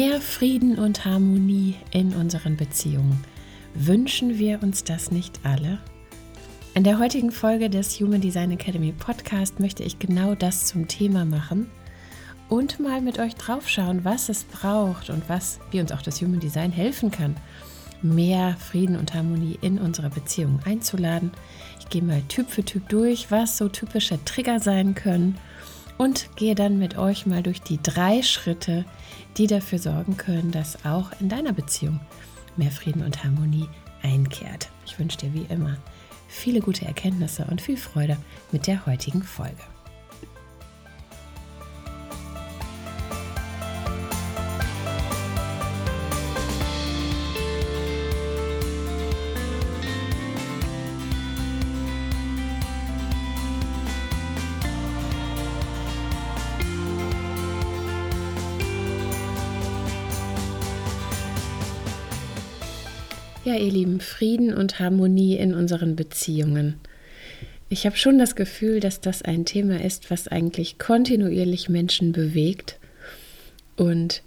Mehr Frieden und Harmonie in unseren Beziehungen. Wünschen wir uns das nicht alle? In der heutigen Folge des Human Design Academy Podcast möchte ich genau das zum Thema machen und mal mit euch draufschauen, was es braucht und was, wie uns auch das Human Design helfen kann, mehr Frieden und Harmonie in unsere Beziehungen einzuladen. Ich gehe mal Typ für Typ durch, was so typische Trigger sein können und gehe dann mit euch mal durch die drei Schritte, die dafür sorgen können, dass auch in deiner Beziehung mehr Frieden und Harmonie einkehrt. Ich wünsche dir wie immer viele gute Erkenntnisse und viel Freude mit der heutigen Folge. Ja, ihr Lieben, Frieden und Harmonie in unseren Beziehungen. Ich habe schon das Gefühl, dass das ein Thema ist, was eigentlich kontinuierlich Menschen bewegt. Und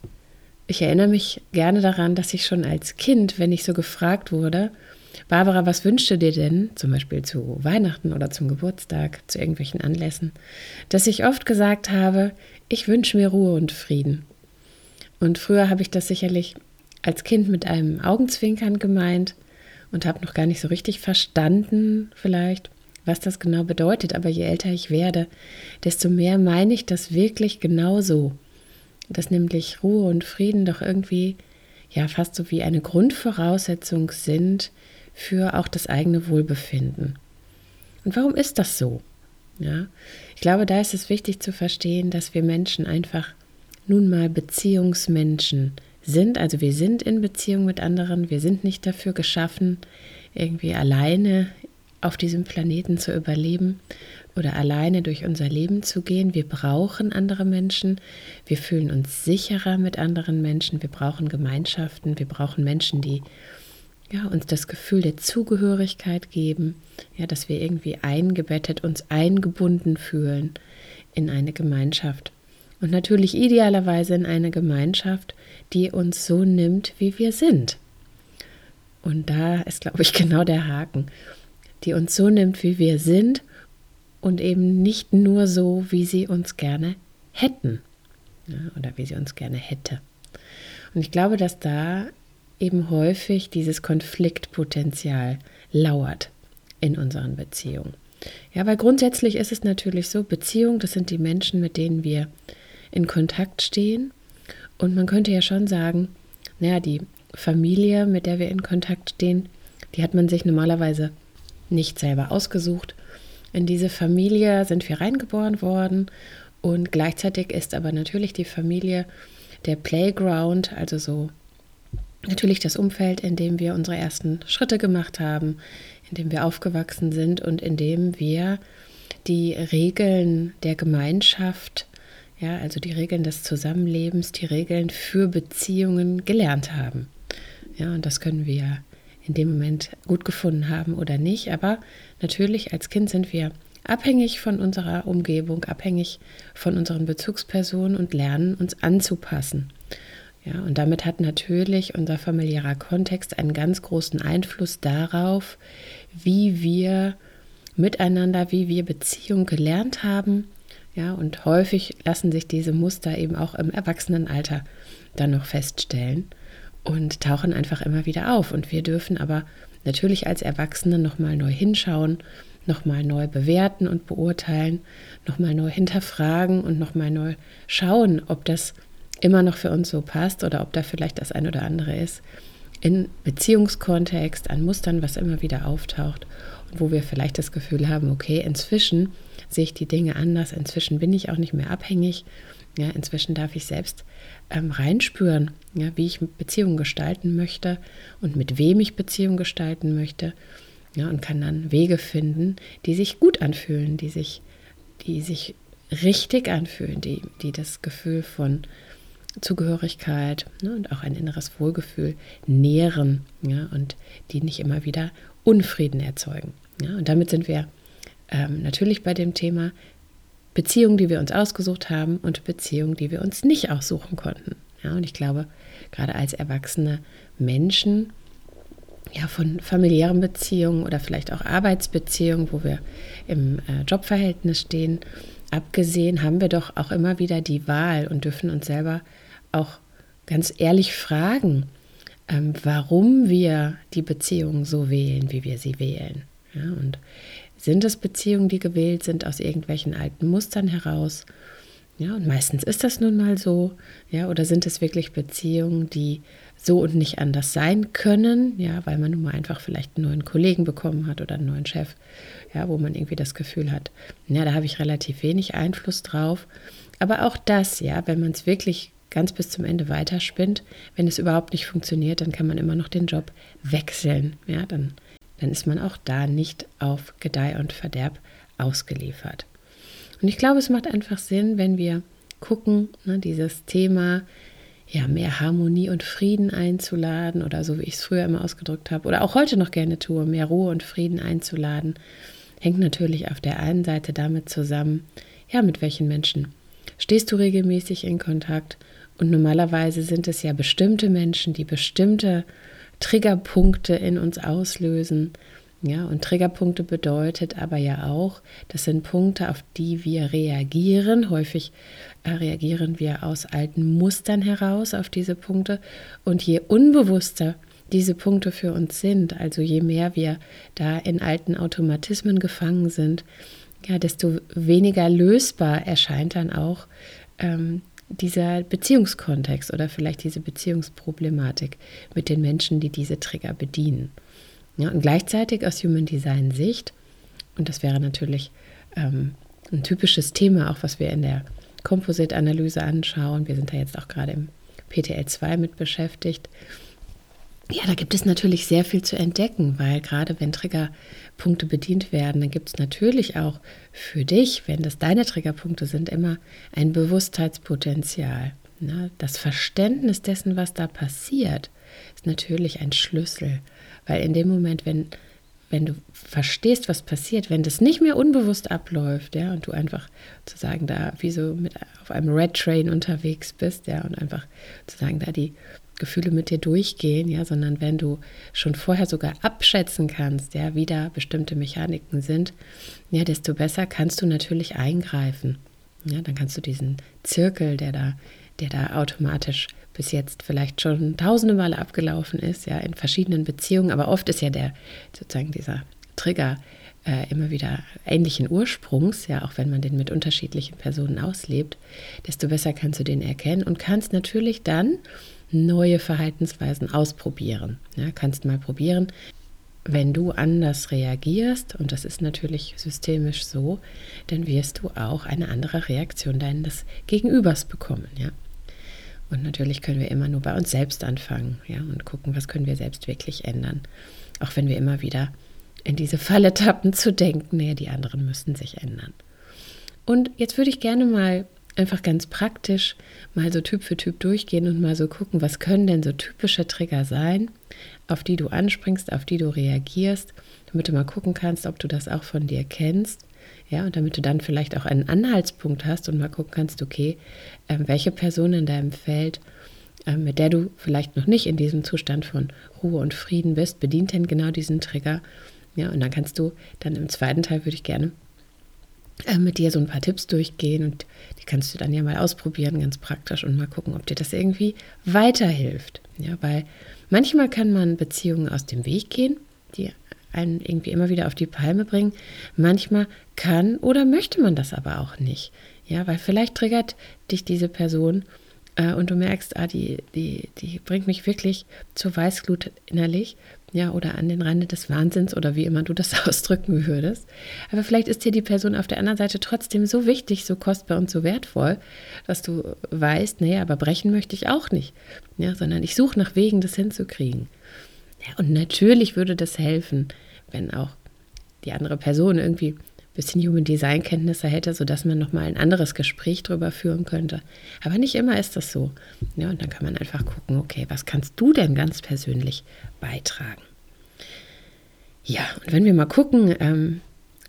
ich erinnere mich gerne daran, dass ich schon als Kind, wenn ich so gefragt wurde, Barbara, was wünschst du dir denn, zum Beispiel zu Weihnachten oder zum Geburtstag, zu irgendwelchen Anlässen, dass ich oft gesagt habe, ich wünsche mir Ruhe und Frieden. Und früher habe ich das sicherlich als Kind mit einem Augenzwinkern gemeint und habe noch gar nicht so richtig verstanden, vielleicht, was das genau bedeutet. Aber je älter ich werde, desto mehr meine ich das wirklich genau so. Dass nämlich Ruhe und Frieden doch irgendwie ja fast so wie eine Grundvoraussetzung sind für auch das eigene Wohlbefinden. Und warum ist das so? Ja, ich glaube, da ist es wichtig zu verstehen, dass wir Menschen einfach nun mal Beziehungsmenschen sind. Also wir sind in Beziehung mit anderen, wir sind nicht dafür geschaffen, irgendwie alleine auf diesem Planeten zu überleben oder alleine durch unser Leben zu gehen. Wir brauchen andere Menschen, wir fühlen uns sicherer mit anderen Menschen, wir brauchen Gemeinschaften, wir brauchen Menschen, die ja, uns das Gefühl der Zugehörigkeit geben, ja, dass wir irgendwie eingebettet, uns eingebunden fühlen in eine Gemeinschaft. Und natürlich idealerweise in eine Gemeinschaft, die uns so nimmt, wie wir sind. Und da ist, glaube ich, genau der Haken, die uns so nimmt, wie wir sind und eben nicht nur so, wie sie uns gerne hätten ja, oder wie sie uns gerne hätte. Und ich glaube, dass da eben häufig dieses Konfliktpotenzial lauert in unseren Beziehungen. Ja, weil grundsätzlich ist es natürlich so, Beziehung, das sind die Menschen, mit denen wir in Kontakt stehen. Und man könnte ja schon sagen, naja, die Familie, mit der wir in Kontakt stehen, die hat man sich normalerweise nicht selber ausgesucht. In diese Familie sind wir reingeboren worden und gleichzeitig ist aber natürlich die Familie der Playground, also so natürlich das Umfeld, in dem wir unsere ersten Schritte gemacht haben, in dem wir aufgewachsen sind und in dem wir die Regeln der Gemeinschaft ja, also die Regeln des Zusammenlebens, die Regeln für Beziehungen gelernt haben. Ja, und das können wir in dem Moment gut gefunden haben oder nicht. Aber natürlich als Kind sind wir abhängig von unserer Umgebung, abhängig von unseren Bezugspersonen und lernen uns anzupassen. Ja, und damit hat natürlich unser familiärer Kontext einen ganz großen Einfluss darauf, wie wir miteinander, wie wir Beziehung gelernt haben ja, und häufig lassen sich diese Muster eben auch im Erwachsenenalter dann noch feststellen und tauchen einfach immer wieder auf. Und wir dürfen aber natürlich als Erwachsene nochmal neu hinschauen, nochmal neu bewerten und beurteilen, nochmal neu hinterfragen und nochmal neu schauen, ob das immer noch für uns so passt oder ob da vielleicht das ein oder andere ist in Beziehungskontext, an Mustern, was immer wieder auftaucht wo wir vielleicht das Gefühl haben, okay, inzwischen sehe ich die Dinge anders, inzwischen bin ich auch nicht mehr abhängig, ja, inzwischen darf ich selbst ähm, reinspüren, ja, wie ich Beziehungen gestalten möchte und mit wem ich Beziehungen gestalten möchte, ja, und kann dann Wege finden, die sich gut anfühlen, die sich, die sich richtig anfühlen, die, die das Gefühl von Zugehörigkeit ne, und auch ein inneres Wohlgefühl nähren ja, und die nicht immer wieder Unfrieden erzeugen. Ja, und damit sind wir ähm, natürlich bei dem Thema Beziehungen, die wir uns ausgesucht haben und Beziehungen, die wir uns nicht aussuchen konnten. Ja, und ich glaube, gerade als erwachsene Menschen, ja, von familiären Beziehungen oder vielleicht auch Arbeitsbeziehungen, wo wir im äh, Jobverhältnis stehen, abgesehen haben wir doch auch immer wieder die Wahl und dürfen uns selber auch ganz ehrlich fragen, ähm, warum wir die Beziehungen so wählen, wie wir sie wählen. Ja, und sind es Beziehungen, die gewählt sind aus irgendwelchen alten Mustern heraus? Ja, und meistens ist das nun mal so. Ja, oder sind es wirklich Beziehungen, die so und nicht anders sein können? Ja, weil man nun mal einfach vielleicht einen neuen Kollegen bekommen hat oder einen neuen Chef. Ja, wo man irgendwie das Gefühl hat, ja, da habe ich relativ wenig Einfluss drauf. Aber auch das, ja, wenn man es wirklich ganz bis zum Ende weiterspinnt, wenn es überhaupt nicht funktioniert, dann kann man immer noch den Job wechseln. Ja, dann dann ist man auch da nicht auf Gedeih und Verderb ausgeliefert. Und ich glaube, es macht einfach Sinn, wenn wir gucken, ne, dieses Thema ja, mehr Harmonie und Frieden einzuladen oder so wie ich es früher immer ausgedrückt habe oder auch heute noch gerne tue, mehr Ruhe und Frieden einzuladen, hängt natürlich auf der einen Seite damit zusammen, ja, mit welchen Menschen stehst du regelmäßig in Kontakt und normalerweise sind es ja bestimmte Menschen, die bestimmte Triggerpunkte in uns auslösen. Ja, und Triggerpunkte bedeutet aber ja auch, das sind Punkte, auf die wir reagieren. Häufig äh, reagieren wir aus alten Mustern heraus auf diese Punkte. Und je unbewusster diese Punkte für uns sind, also je mehr wir da in alten Automatismen gefangen sind, ja, desto weniger lösbar erscheint dann auch ähm, dieser Beziehungskontext oder vielleicht diese Beziehungsproblematik mit den Menschen, die diese Trigger bedienen. Ja, und gleichzeitig aus Human Design Sicht, und das wäre natürlich ähm, ein typisches Thema, auch was wir in der Composite-Analyse anschauen. Wir sind da jetzt auch gerade im PTL 2 mit beschäftigt. Ja, da gibt es natürlich sehr viel zu entdecken, weil gerade wenn Triggerpunkte bedient werden, dann gibt es natürlich auch für dich, wenn das deine Triggerpunkte sind, immer ein Bewusstheitspotenzial. Ne? Das Verständnis dessen, was da passiert, ist natürlich ein Schlüssel, weil in dem Moment, wenn wenn du verstehst, was passiert, wenn das nicht mehr unbewusst abläuft, ja, und du einfach sozusagen da wie so mit auf einem Red Train unterwegs bist, ja, und einfach sozusagen da die Gefühle mit dir durchgehen, ja, sondern wenn du schon vorher sogar abschätzen kannst, ja, wie da bestimmte Mechaniken sind, ja, desto besser kannst du natürlich eingreifen. Ja, dann kannst du diesen Zirkel, der da, der da automatisch bis jetzt vielleicht schon tausende Male abgelaufen ist, ja, in verschiedenen Beziehungen, aber oft ist ja der sozusagen dieser Trigger äh, immer wieder ähnlichen Ursprungs, ja, auch wenn man den mit unterschiedlichen Personen auslebt, desto besser kannst du den erkennen und kannst natürlich dann neue Verhaltensweisen ausprobieren. Ja, kannst mal probieren, wenn du anders reagierst, und das ist natürlich systemisch so, dann wirst du auch eine andere Reaktion deines Gegenübers bekommen. Ja? Und natürlich können wir immer nur bei uns selbst anfangen ja, und gucken, was können wir selbst wirklich ändern. Auch wenn wir immer wieder in diese Falle tappen zu denken, nee, die anderen müssen sich ändern. Und jetzt würde ich gerne mal einfach ganz praktisch mal so Typ für Typ durchgehen und mal so gucken, was können denn so typische Trigger sein, auf die du anspringst, auf die du reagierst, damit du mal gucken kannst, ob du das auch von dir kennst. Ja, und damit du dann vielleicht auch einen Anhaltspunkt hast und mal gucken kannst, okay, äh, welche Person in deinem Feld, äh, mit der du vielleicht noch nicht in diesem Zustand von Ruhe und Frieden bist, bedient denn genau diesen Trigger. Ja, und dann kannst du dann im zweiten Teil würde ich gerne äh, mit dir so ein paar Tipps durchgehen und die kannst du dann ja mal ausprobieren, ganz praktisch und mal gucken, ob dir das irgendwie weiterhilft. Ja, weil manchmal kann man Beziehungen aus dem Weg gehen, die einen irgendwie immer wieder auf die Palme bringen. Manchmal kann oder möchte man das aber auch nicht. Ja, weil vielleicht triggert dich diese Person äh, und du merkst, ah, die, die, die bringt mich wirklich zur Weißglut innerlich, ja, oder an den Rande des Wahnsinns oder wie immer du das ausdrücken würdest. Aber vielleicht ist dir die Person auf der anderen Seite trotzdem so wichtig, so kostbar und so wertvoll, dass du weißt, nee, aber brechen möchte ich auch nicht, ja, sondern ich suche nach Wegen, das hinzukriegen. Ja, und natürlich würde das helfen, wenn auch die andere Person irgendwie bisschen Human Design Kenntnisse hätte, sodass man nochmal ein anderes Gespräch darüber führen könnte. Aber nicht immer ist das so. Ja, und dann kann man einfach gucken, okay, was kannst du denn ganz persönlich beitragen? Ja, und wenn wir mal gucken, ähm,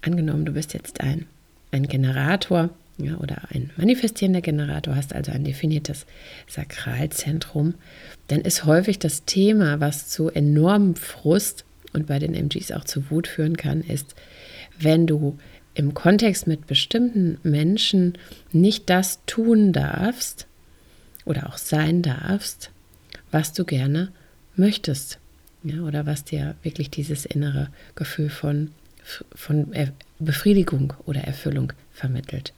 angenommen, du bist jetzt ein, ein Generator ja, oder ein manifestierender Generator, hast also ein definiertes Sakralzentrum, dann ist häufig das Thema, was zu enormem Frust und bei den MGs auch zu Wut führen kann, ist, wenn du im Kontext mit bestimmten Menschen nicht das tun darfst oder auch sein darfst, was du gerne möchtest. Ja, oder was dir wirklich dieses innere Gefühl von, von Befriedigung oder Erfüllung vermittelt.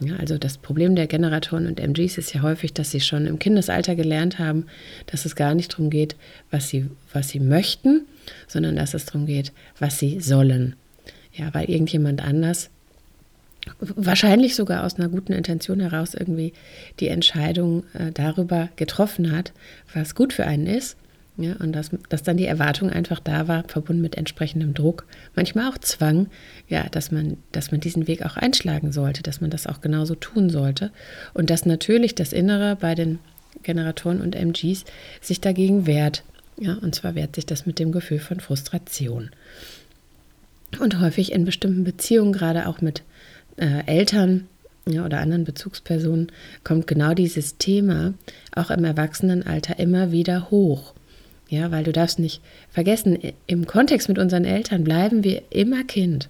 Ja, also das Problem der Generatoren und MGs ist ja häufig, dass sie schon im Kindesalter gelernt haben, dass es gar nicht darum geht, was sie, was sie möchten, sondern dass es darum geht, was sie sollen. Ja, weil irgendjemand anders, wahrscheinlich sogar aus einer guten Intention heraus, irgendwie die Entscheidung äh, darüber getroffen hat, was gut für einen ist. Ja, und dass, dass dann die Erwartung einfach da war, verbunden mit entsprechendem Druck, manchmal auch Zwang, ja, dass man, dass man diesen Weg auch einschlagen sollte, dass man das auch genauso tun sollte. Und dass natürlich das Innere bei den Generatoren und MGs sich dagegen wehrt. Ja, und zwar wehrt sich das mit dem Gefühl von Frustration. Und häufig in bestimmten Beziehungen, gerade auch mit äh, Eltern ja, oder anderen Bezugspersonen, kommt genau dieses Thema auch im Erwachsenenalter immer wieder hoch. Ja, weil du darfst nicht vergessen, im Kontext mit unseren Eltern bleiben wir immer Kind.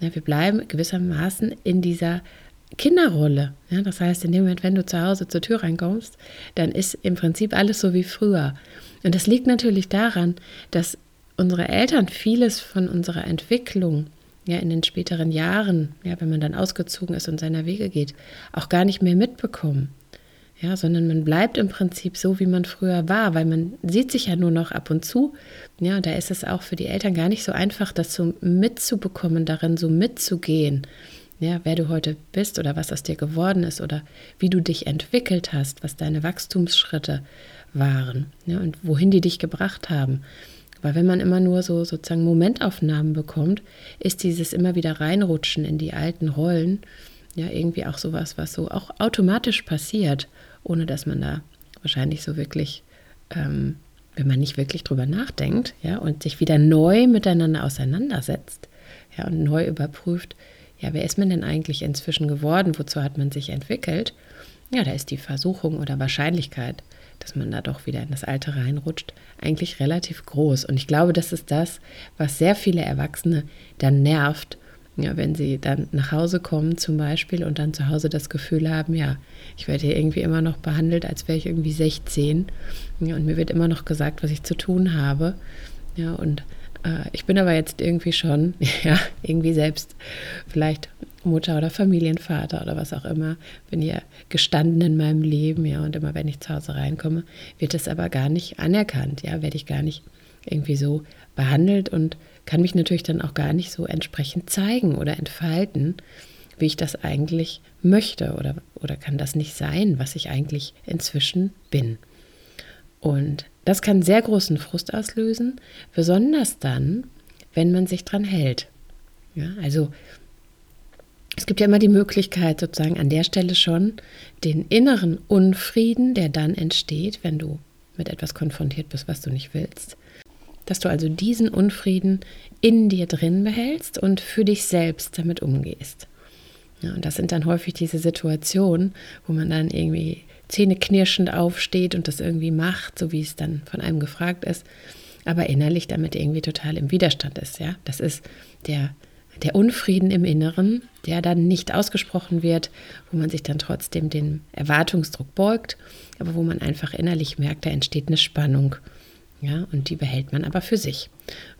Ja, wir bleiben gewissermaßen in dieser Kinderrolle. Ja, das heißt, in dem Moment, wenn du zu Hause zur Tür reinkommst, dann ist im Prinzip alles so wie früher. Und das liegt natürlich daran, dass unsere Eltern vieles von unserer Entwicklung ja in den späteren Jahren, ja, wenn man dann ausgezogen ist und seiner Wege geht, auch gar nicht mehr mitbekommen. Ja, sondern man bleibt im Prinzip so, wie man früher war, weil man sieht sich ja nur noch ab und zu. Ja, da ist es auch für die Eltern gar nicht so einfach, das so mitzubekommen, darin so mitzugehen. Ja, wer du heute bist oder was aus dir geworden ist oder wie du dich entwickelt hast, was deine Wachstumsschritte waren ja, und wohin die dich gebracht haben. Weil wenn man immer nur so sozusagen Momentaufnahmen bekommt, ist dieses immer wieder reinrutschen in die alten Rollen ja irgendwie auch sowas, was so auch automatisch passiert, ohne dass man da wahrscheinlich so wirklich, ähm, wenn man nicht wirklich drüber nachdenkt, ja, und sich wieder neu miteinander auseinandersetzt, ja, und neu überprüft, ja, wer ist man denn eigentlich inzwischen geworden, wozu hat man sich entwickelt? Ja, da ist die Versuchung oder Wahrscheinlichkeit, dass man da doch wieder in das Alte reinrutscht, eigentlich relativ groß. Und ich glaube, das ist das, was sehr viele Erwachsene dann nervt, ja, wenn sie dann nach Hause kommen zum Beispiel und dann zu Hause das Gefühl haben, ja, ich werde hier irgendwie immer noch behandelt, als wäre ich irgendwie 16. Ja, und mir wird immer noch gesagt, was ich zu tun habe. Ja, und äh, ich bin aber jetzt irgendwie schon, ja, irgendwie selbst vielleicht Mutter oder Familienvater oder was auch immer, bin ja gestanden in meinem Leben, ja, und immer wenn ich zu Hause reinkomme, wird das aber gar nicht anerkannt, ja, werde ich gar nicht irgendwie so behandelt und kann mich natürlich dann auch gar nicht so entsprechend zeigen oder entfalten, wie ich das eigentlich möchte oder, oder kann das nicht sein, was ich eigentlich inzwischen bin. Und das kann sehr großen Frust auslösen, besonders dann, wenn man sich dran hält. Ja, also es gibt ja immer die Möglichkeit, sozusagen an der Stelle schon den inneren Unfrieden, der dann entsteht, wenn du mit etwas konfrontiert bist, was du nicht willst, dass du also diesen Unfrieden in dir drin behältst und für dich selbst damit umgehst. Ja, und das sind dann häufig diese Situationen, wo man dann irgendwie zähneknirschend aufsteht und das irgendwie macht, so wie es dann von einem gefragt ist, aber innerlich damit irgendwie total im Widerstand ist. Ja, das ist der der Unfrieden im Inneren, der dann nicht ausgesprochen wird, wo man sich dann trotzdem dem Erwartungsdruck beugt, aber wo man einfach innerlich merkt, da entsteht eine Spannung. Ja, und die behält man aber für sich.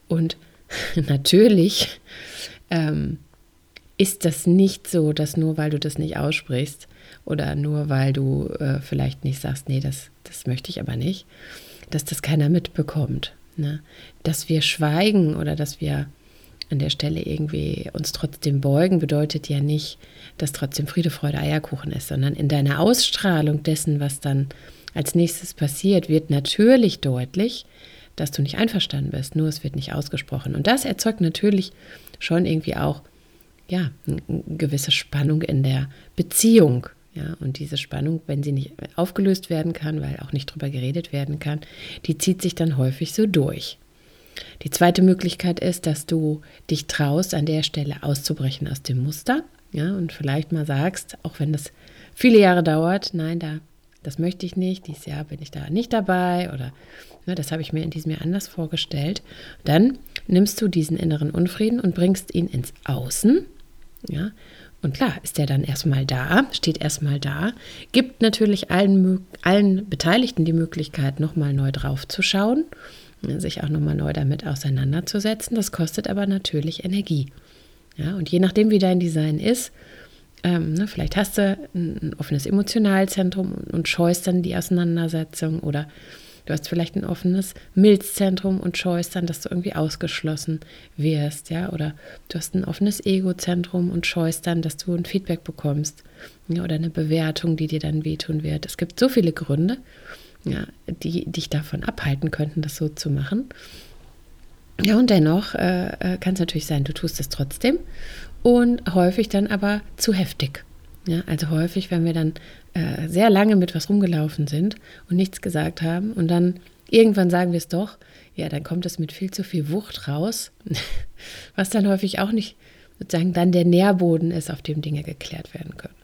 Und natürlich ähm, ist das nicht so, dass nur weil du das nicht aussprichst oder nur weil du äh, vielleicht nicht sagst, nee, das, das möchte ich aber nicht, dass das keiner mitbekommt. Ne? Dass wir schweigen oder dass wir an der Stelle irgendwie uns trotzdem beugen, bedeutet ja nicht, dass trotzdem Friede, Freude, Eierkuchen ist, sondern in deiner Ausstrahlung dessen, was dann als nächstes passiert, wird natürlich deutlich, dass du nicht einverstanden bist, nur es wird nicht ausgesprochen. Und das erzeugt natürlich schon irgendwie auch ja, eine gewisse Spannung in der Beziehung. Ja, und diese Spannung, wenn sie nicht aufgelöst werden kann, weil auch nicht drüber geredet werden kann, die zieht sich dann häufig so durch. Die zweite Möglichkeit ist, dass du dich traust, an der Stelle auszubrechen aus dem Muster, ja, und vielleicht mal sagst, auch wenn das viele Jahre dauert, nein, da, das möchte ich nicht, dieses Jahr bin ich da nicht dabei oder ne, das habe ich mir in diesem Jahr anders vorgestellt. Dann nimmst du diesen inneren Unfrieden und bringst ihn ins Außen, ja, und klar, ist der dann erstmal da, steht erstmal da, gibt natürlich allen, allen Beteiligten die Möglichkeit, nochmal neu drauf zu schauen, sich auch nochmal neu damit auseinanderzusetzen. Das kostet aber natürlich Energie. Ja, und je nachdem, wie dein Design ist, ähm, ne, vielleicht hast du ein, offenes Emotionalzentrum und, und scheust dann die Auseinandersetzung oder Du hast vielleicht ein offenes Milzzentrum und scheust dann, dass du irgendwie ausgeschlossen wirst, ja, oder du hast ein offenes Egozentrum und scheust dann, dass du ein Feedback bekommst ja, oder eine Bewertung, die dir dann wehtun wird. Es gibt so viele Gründe, ja, die dich davon abhalten könnten, das so zu machen. Ja, und dennoch äh, äh kann es natürlich sein, du tust es trotzdem und häufig dann aber zu heftig. Ja, also häufig, wenn wir dann äh, sehr lange mit was rumgelaufen sind und nichts gesagt haben und dann irgendwann sagen wir es doch, ja, dann kommt es mit viel zu viel Wucht raus, was dann häufig auch nicht sozusagen dann der Nährboden ist, auf dem Dinge geklärt werden können.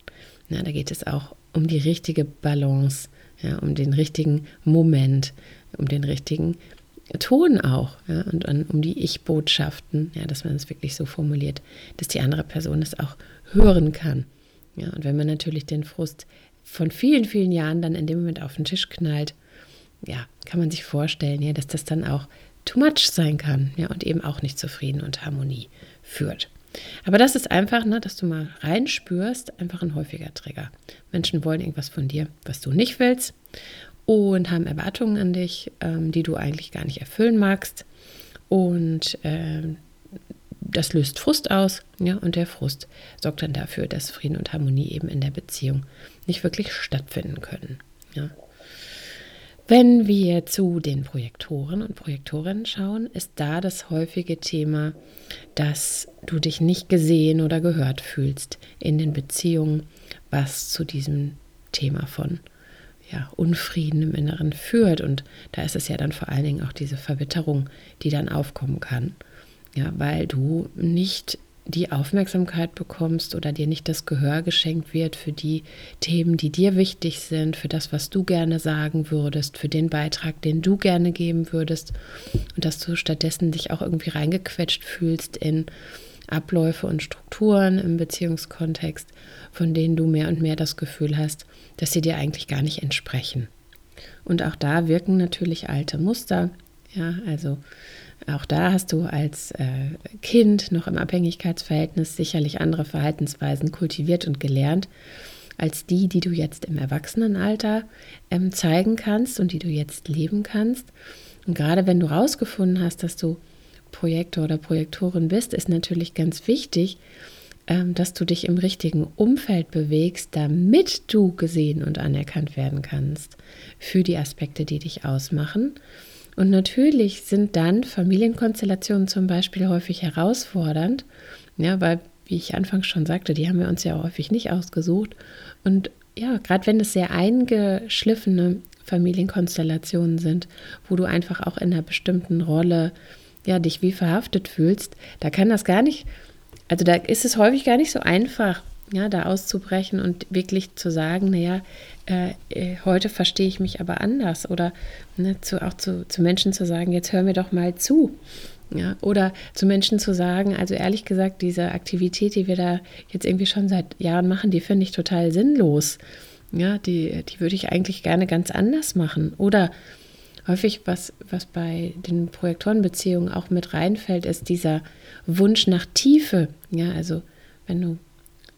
Ja, da geht es auch um die richtige Balance, ja, um den richtigen Moment, um den richtigen Ton auch ja, und, und um die Ich-Botschaften, ja, dass man es wirklich so formuliert, dass die andere Person es auch hören kann. Ja, und wenn man natürlich den Frust von vielen, vielen Jahren dann in dem Moment auf den Tisch knallt, ja, kann man sich vorstellen, ja, dass das dann auch too much sein kann, ja, und eben auch nicht zufrieden und Harmonie führt. Aber das ist einfach, ne, dass du mal reinspürst, einfach ein häufiger Trigger. Menschen wollen irgendwas von dir, was du nicht willst und haben Erwartungen an dich, ähm, die du eigentlich gar nicht erfüllen magst. Und ähm, das löst Frust aus, ja, und der Frust sorgt dann dafür, dass Frieden und Harmonie eben in der Beziehung nicht wirklich stattfinden können. Ja. Wenn wir zu den Projektoren und Projektorinnen schauen, ist da das häufige Thema, dass du dich nicht gesehen oder gehört fühlst in den Beziehungen, was zu diesem Thema von ja, Unfrieden im Inneren führt. Und da ist es ja dann vor allen Dingen auch diese Verbitterung, die dann aufkommen kann. Ja, weil du nicht die Aufmerksamkeit bekommst oder dir nicht das Gehör geschenkt wird für die Themen, die dir wichtig sind, für das, was du gerne sagen würdest, für den Beitrag, den du gerne geben würdest und dass du stattdessen dich auch irgendwie reingequetscht fühlst in Abläufe und Strukturen im Beziehungskontext, von denen du mehr und mehr das Gefühl hast, dass sie dir eigentlich gar nicht entsprechen. Und auch da wirken natürlich alte Muster, ja, also auch da hast du als äh, Kind noch im Abhängigkeitsverhältnis sicherlich andere Verhaltensweisen kultiviert und gelernt als die, die du jetzt im Erwachsenenalter ähm, zeigen kannst und die du jetzt leben kannst. Und gerade wenn du rausgefunden hast, dass du Projektor oder Projektorin bist, ist natürlich ganz wichtig, ähm, dass du dich im richtigen Umfeld bewegst, damit du gesehen und anerkannt werden kannst für die Aspekte, die dich ausmachen und natürlich sind dann Familienkonstellationen zum Beispiel häufig herausfordernd, ja, weil, wie ich anfangs schon sagte, die haben wir uns ja häufig nicht ausgesucht. Und ja, gerade wenn es sehr eingeschliffene Familienkonstellationen sind, wo du einfach auch in einer bestimmten Rolle ja, dich wie verhaftet fühlst, da kann das gar nicht, also da ist es häufig gar nicht so einfach, ja, da auszubrechen und wirklich zu sagen, naja, äh, äh, heute verstehe ich mich aber anders oder ne, zu, auch zu, zu Menschen zu sagen, jetzt hör mir doch mal zu. Ja, oder zu Menschen zu sagen, also ehrlich gesagt, diese Aktivität, die wir da jetzt irgendwie schon seit Jahren machen, die finde ich total sinnlos. Ja, die, die würde ich eigentlich gerne ganz anders machen. Oder häufig, was, was bei den Projektorenbeziehungen auch mit reinfällt, ist dieser Wunsch nach Tiefe. Ja, also wenn du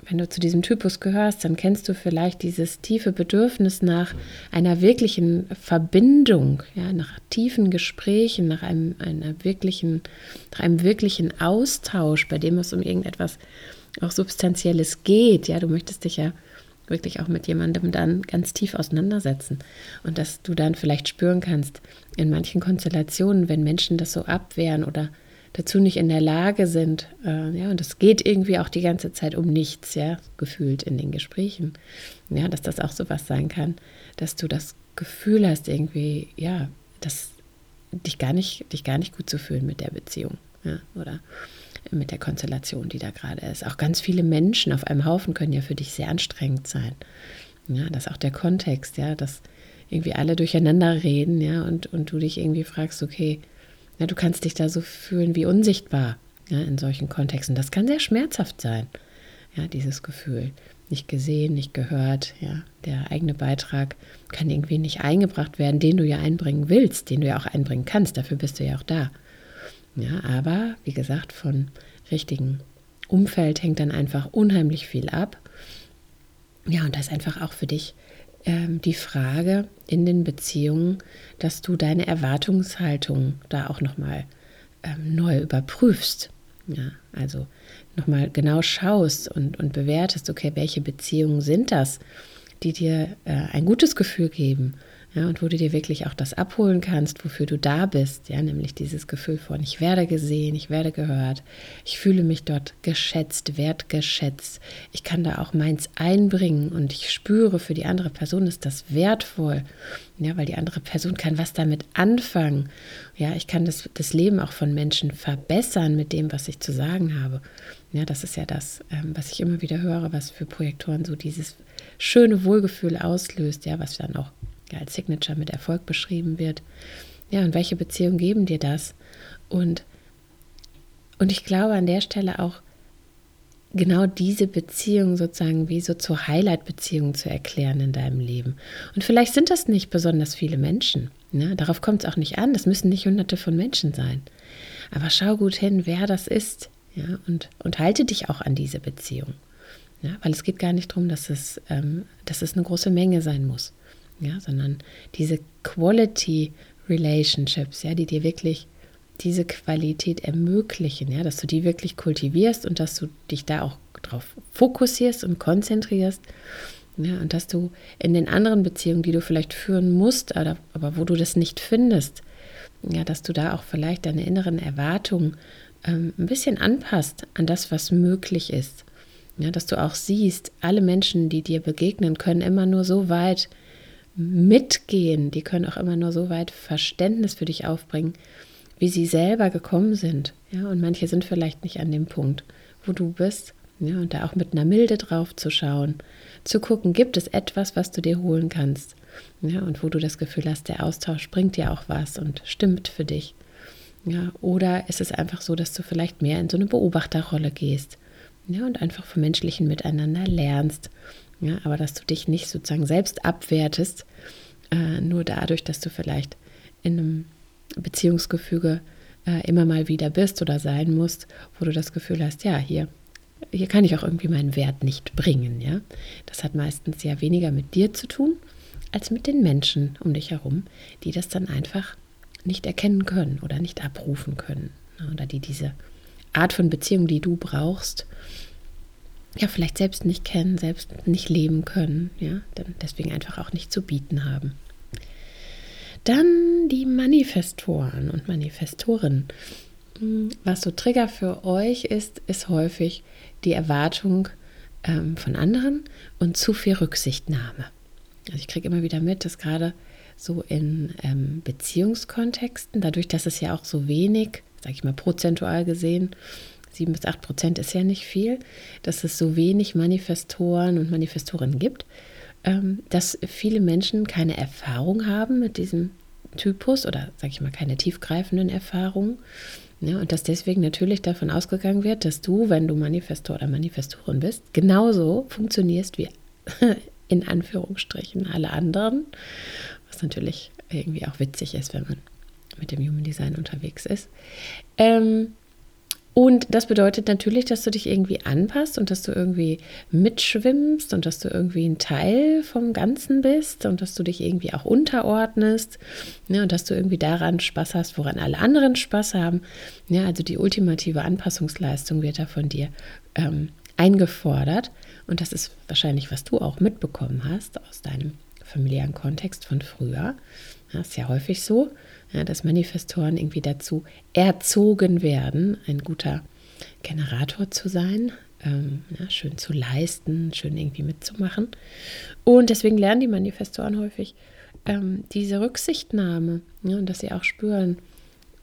wenn du zu diesem Typus gehörst, dann kennst du vielleicht dieses tiefe Bedürfnis nach einer wirklichen Verbindung, ja, nach tiefen Gesprächen, nach einem, einer wirklichen, nach einem wirklichen Austausch, bei dem es um irgendetwas auch Substanzielles geht. Ja, du möchtest dich ja wirklich auch mit jemandem dann ganz tief auseinandersetzen und dass du dann vielleicht spüren kannst in manchen Konstellationen, wenn Menschen das so abwehren oder dazu nicht in der Lage sind. Äh, ja, und es geht irgendwie auch die ganze Zeit um nichts, ja, gefühlt in den Gesprächen. Ja, dass das auch so was sein kann, dass du das Gefühl hast, irgendwie, ja, dass dich gar nicht, dich gar nicht gut zu fühlen mit der Beziehung, ja, oder mit der Konstellation, die da gerade ist. Auch ganz viele Menschen auf einem Haufen können ja für dich sehr anstrengend sein. Ja, das ist auch der Kontext, ja, dass irgendwie alle durcheinander reden, ja, und, und du dich irgendwie fragst, okay, ja, du kannst dich da so fühlen wie unsichtbar ja, in solchen Kontexten. Das kann sehr schmerzhaft sein, ja, dieses Gefühl. Nicht gesehen, nicht gehört, ja. Der eigene Beitrag kann irgendwie nicht eingebracht werden, den du ja einbringen willst, den du ja auch einbringen kannst. Dafür bist du ja auch da. Ja, aber wie gesagt, von richtigen Umfeld hängt dann einfach unheimlich viel ab. Ja, und das ist einfach auch für dich ähm, die Frage in den Beziehungen, dass du deine Erwartungshaltung da auch nochmal ähm, neu überprüfst. Ja, also nochmal genau schaust und, und bewertest, okay, welche Beziehungen sind das, die dir äh, ein gutes Gefühl geben ja, und wo du dir wirklich auch das abholen kannst, wofür du da bist, ja, nämlich dieses Gefühl von, ich werde gesehen, ich werde gehört, ich fühle mich dort geschätzt, wertgeschätzt, ich kann da auch meins einbringen und ich spüre, für die andere Person ist das wertvoll, ja, weil die andere Person kann was damit anfangen, ja, ich kann das, das Leben auch von Menschen verbessern mit dem, was ich zu sagen habe. Ja, das ist ja das, ähm, was ich immer wieder höre, was für Projektoren so dieses schöne Wohlgefühl auslöst, ja, was dann auch ja, als Signature mit Erfolg beschrieben wird. Ja, und welche Beziehungen geben dir das? Und, und ich glaube an der Stelle auch, genau diese Beziehung sozusagen wie so zur Highlight-Beziehung zu erklären in deinem Leben. Und vielleicht sind das nicht besonders viele Menschen. Ne? Darauf kommt es auch nicht an. Das müssen nicht hunderte von Menschen sein. Aber schau gut hin, wer das ist. Ja? Und, und halte dich auch an diese Beziehung. Ja? Weil es geht gar nicht darum, dass ähm, dass es eine große Menge sein muss ja, sondern diese Quality Relationships, ja, die dir wirklich diese Qualität ermöglichen, ja, dass du die wirklich kultivierst und dass du dich da auch drauf fokussierst und konzentrierst. Ja, und dass du in den anderen Beziehungen, die du vielleicht führen musst, aber, aber wo du das nicht findest, ja, dass du da auch vielleicht deine inneren Erwartungen ähm, ein bisschen anpasst an das, was möglich ist. Ja, dass du auch siehst, alle Menschen, die dir begegnen, können immer nur so weit mitgehen, die können auch immer nur so weit Verständnis für dich aufbringen, wie sie selber gekommen sind. Ja, und manche sind vielleicht nicht an dem Punkt, wo du bist. Ja, und da auch mit einer Milde drauf zu schauen, zu gucken, gibt es etwas, was du dir holen kannst. Ja, und wo du das Gefühl hast, der Austausch bringt dir auch was und stimmt für dich. Ja, oder ist es einfach so, dass du vielleicht mehr in so eine Beobachterrolle gehst. Ja, und einfach vom menschlichen Miteinander lernst ja, aber dass du dich nicht sozusagen selbst abwertest, äh, nur dadurch, dass du vielleicht in einem Beziehungsgefüge äh, immer mal wieder bist oder sein musst, wo du das Gefühl hast, ja, hier, hier kann ich auch irgendwie meinen Wert nicht bringen. Ja? Das hat meistens ja weniger mit dir zu tun, als mit den Menschen um dich herum, die das dann einfach nicht erkennen können oder nicht abrufen können. Oder die diese Art von Beziehung, die du brauchst, ja, vielleicht selbst nicht kennen, selbst nicht leben können, ja, dann deswegen einfach auch nicht zu bieten haben. Dann die Manifestoren und Manifestoren. Hm, was so Trigger für euch ist, ist häufig die Erwartung ähm, von anderen und zu viel Rücksichtnahme. Also ich kriege immer wieder mit, dass gerade so in ähm, Beziehungskontexten, dadurch, dass es ja auch so wenig, sage ich mal prozentual gesehen, sieben bis acht Prozent ist ja nicht viel, dass es so wenig Manifestoren und Manifestorinnen gibt, ähm, dass viele Menschen keine Erfahrung haben mit diesem Typus oder, sage ich mal, keine tiefgreifenden Erfahrungen. Ja, und dass deswegen natürlich davon ausgegangen wird, dass du, wenn du Manifestor oder Manifestorin bist, genauso funktionierst wie in Anführungsstrichen alle anderen. Was natürlich irgendwie auch witzig ist, wenn man mit dem Human Design unterwegs ist. Ähm, Und das bedeutet natürlich, dass du dich irgendwie anpasst und dass du irgendwie mitschwimmst und dass du irgendwie ein Teil vom Ganzen bist und dass du dich irgendwie auch unterordnest ne, und dass du irgendwie daran Spaß hast, woran alle anderen Spaß haben. Ja, also die ultimative Anpassungsleistung wird da von dir ähm, eingefordert. Und das ist wahrscheinlich, was du auch mitbekommen hast aus deinem familiären Kontext von früher. Das ist ja häufig so ja, dass Manifestoren irgendwie dazu erzogen werden, ein guter Generator zu sein, ähm, ja, schön zu leisten, schön irgendwie mitzumachen. Und deswegen lernen die Manifestoren häufig ähm, diese Rücksichtnahme ja, und dass sie auch spüren,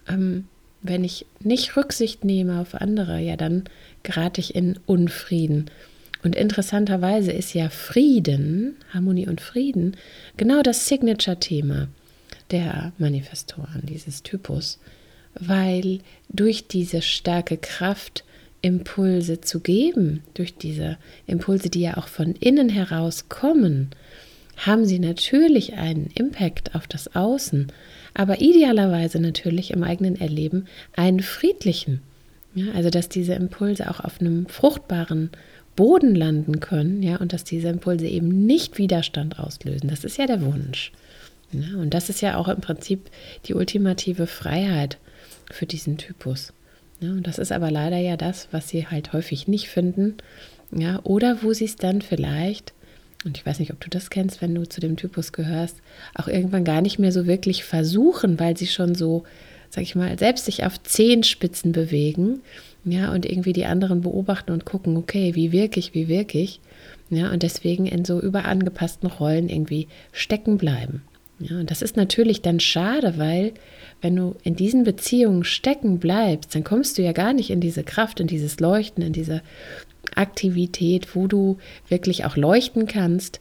ähm, wenn ich nicht Rücksicht nehme auf andere, ja, dann gerate ich in Unfrieden. Und interessanterweise ist ja Frieden, Harmonie und Frieden, genau das Signature-Thema der Manifestoren, dieses Typus, weil durch diese starke Kraft Impulse zu geben, durch diese Impulse, die ja auch von innen heraus kommen, haben sie natürlich einen Impact auf das Außen, aber idealerweise natürlich im eigenen Erleben einen friedlichen. Ja, also dass diese Impulse auch auf einem fruchtbaren Boden landen können, ja, und dass diese Impulse eben nicht Widerstand auslösen. Das ist ja der Wunsch. Ja, und das ist ja auch im Prinzip die ultimative Freiheit für diesen Typus. Ja, und das ist aber leider ja das, was sie halt häufig nicht finden. Ja, oder wo sie es dann vielleicht, und ich weiß nicht, ob du das kennst, wenn du zu dem Typus gehörst, auch irgendwann gar nicht mehr so wirklich versuchen, weil sie schon so, sag ich mal, selbst sich auf Zehenspitzen bewegen. Ja, und irgendwie die anderen beobachten und gucken, okay, wie wirke ich, wie wirke ich. Ja, und deswegen in so überangepassten Rollen irgendwie stecken bleiben. Ja, und das ist natürlich dann schade, weil wenn du in diesen Beziehungen stecken bleibst, dann kommst du ja gar nicht in diese Kraft, in dieses Leuchten, in diese Aktivität, wo du wirklich auch leuchten kannst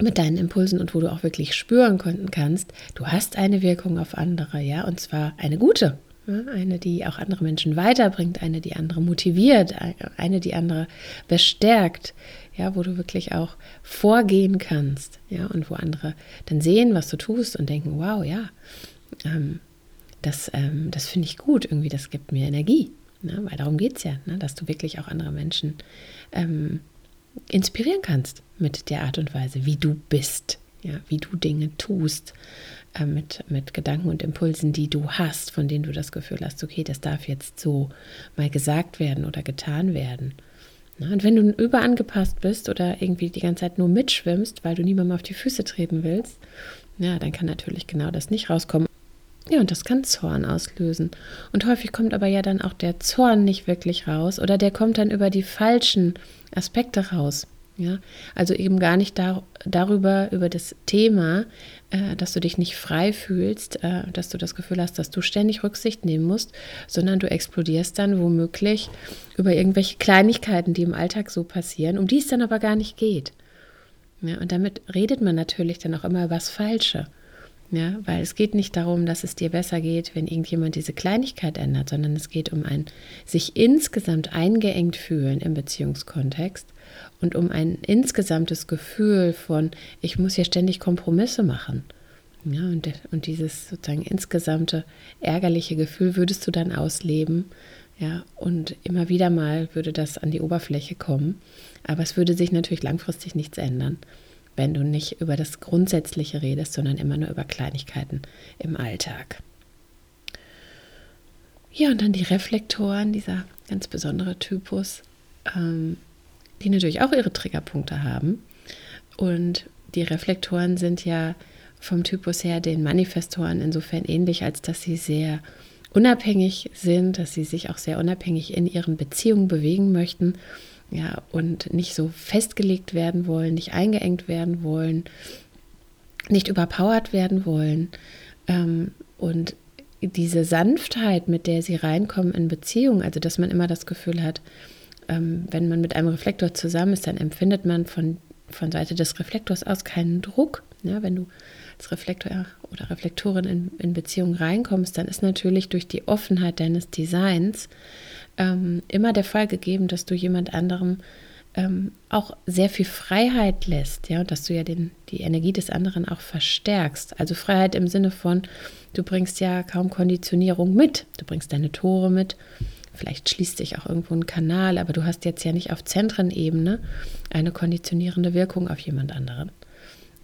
mit deinen Impulsen und wo du auch wirklich spüren kannst, du hast eine Wirkung auf andere, ja, und zwar eine gute, eine, die auch andere Menschen weiterbringt, eine, die andere motiviert, eine, die andere bestärkt, ja, wo du wirklich auch vorgehen kannst, ja, und wo andere dann sehen, was du tust und denken, wow, ja, ähm, das, ähm, das finde ich gut, irgendwie, das gibt mir Energie, ne? weil darum geht es ja, ne? dass du wirklich auch andere Menschen ähm, inspirieren kannst mit der Art und Weise, wie du bist, ja, wie du Dinge tust, äh, mit, mit Gedanken und Impulsen, die du hast, von denen du das Gefühl hast, okay, das darf jetzt so mal gesagt werden oder getan werden. Und wenn du überangepasst bist oder irgendwie die ganze Zeit nur mitschwimmst, weil du niemandem auf die Füße treten willst, ja, dann kann natürlich genau das nicht rauskommen. Ja, und das kann Zorn auslösen. Und häufig kommt aber ja dann auch der Zorn nicht wirklich raus oder der kommt dann über die falschen Aspekte raus. Ja, also eben gar nicht dar darüber, über das Thema, dass du dich nicht frei fühlst, äh, dass du das Gefühl hast, dass du ständig Rücksicht nehmen musst, sondern du explodierst dann womöglich über irgendwelche Kleinigkeiten, die im Alltag so passieren, um die es dann aber gar nicht geht. Ja, und damit redet man natürlich dann auch immer über das Falsche. Ja, weil es geht nicht darum, dass es dir besser geht, wenn irgendjemand diese Kleinigkeit ändert, sondern es geht um ein sich insgesamt eingeengt fühlen im Beziehungskontext und um ein insgesamtes Gefühl von, ich muss hier ständig Kompromisse machen. Ja, und, und dieses sozusagen insgesamte ärgerliche Gefühl würdest du dann ausleben. Ja, und immer wieder mal würde das an die Oberfläche kommen. Aber es würde sich natürlich langfristig nichts ändern, wenn du nicht über das Grundsätzliche redest, sondern immer nur über Kleinigkeiten im Alltag. Ja, und dann die Reflektoren, dieser ganz besondere Typus. Ähm, die natürlich auch ihre Triggerpunkte haben. Und die Reflektoren sind ja vom Typus her den Manifestoren insofern ähnlich, als dass sie sehr unabhängig sind, dass sie sich auch sehr unabhängig in ihren Beziehungen bewegen möchten, ja, und nicht so festgelegt werden wollen, nicht eingeengt werden wollen, nicht überpowert werden wollen. Ähm, und diese Sanftheit, mit der sie reinkommen in Beziehungen, also dass man immer das Gefühl hat, ähm, wenn man mit einem Reflektor zusammen ist, dann empfindet man von, von Seite des Reflektors aus keinen Druck. Ja, wenn du als Reflektor oder Reflektorin in, in Beziehung reinkommst, dann ist natürlich durch die Offenheit deines Designs ähm, immer der Fall gegeben, dass du jemand anderem ähm, auch sehr viel Freiheit lässt, ja, und dass du ja den, die Energie des anderen auch verstärkst. Also Freiheit im Sinne von, du bringst ja kaum Konditionierung mit, du bringst deine Tore mit, vielleicht schließt sich auch irgendwo ein Kanal, aber du hast jetzt ja nicht auf Zentrenebene eine konditionierende Wirkung auf jemand anderen.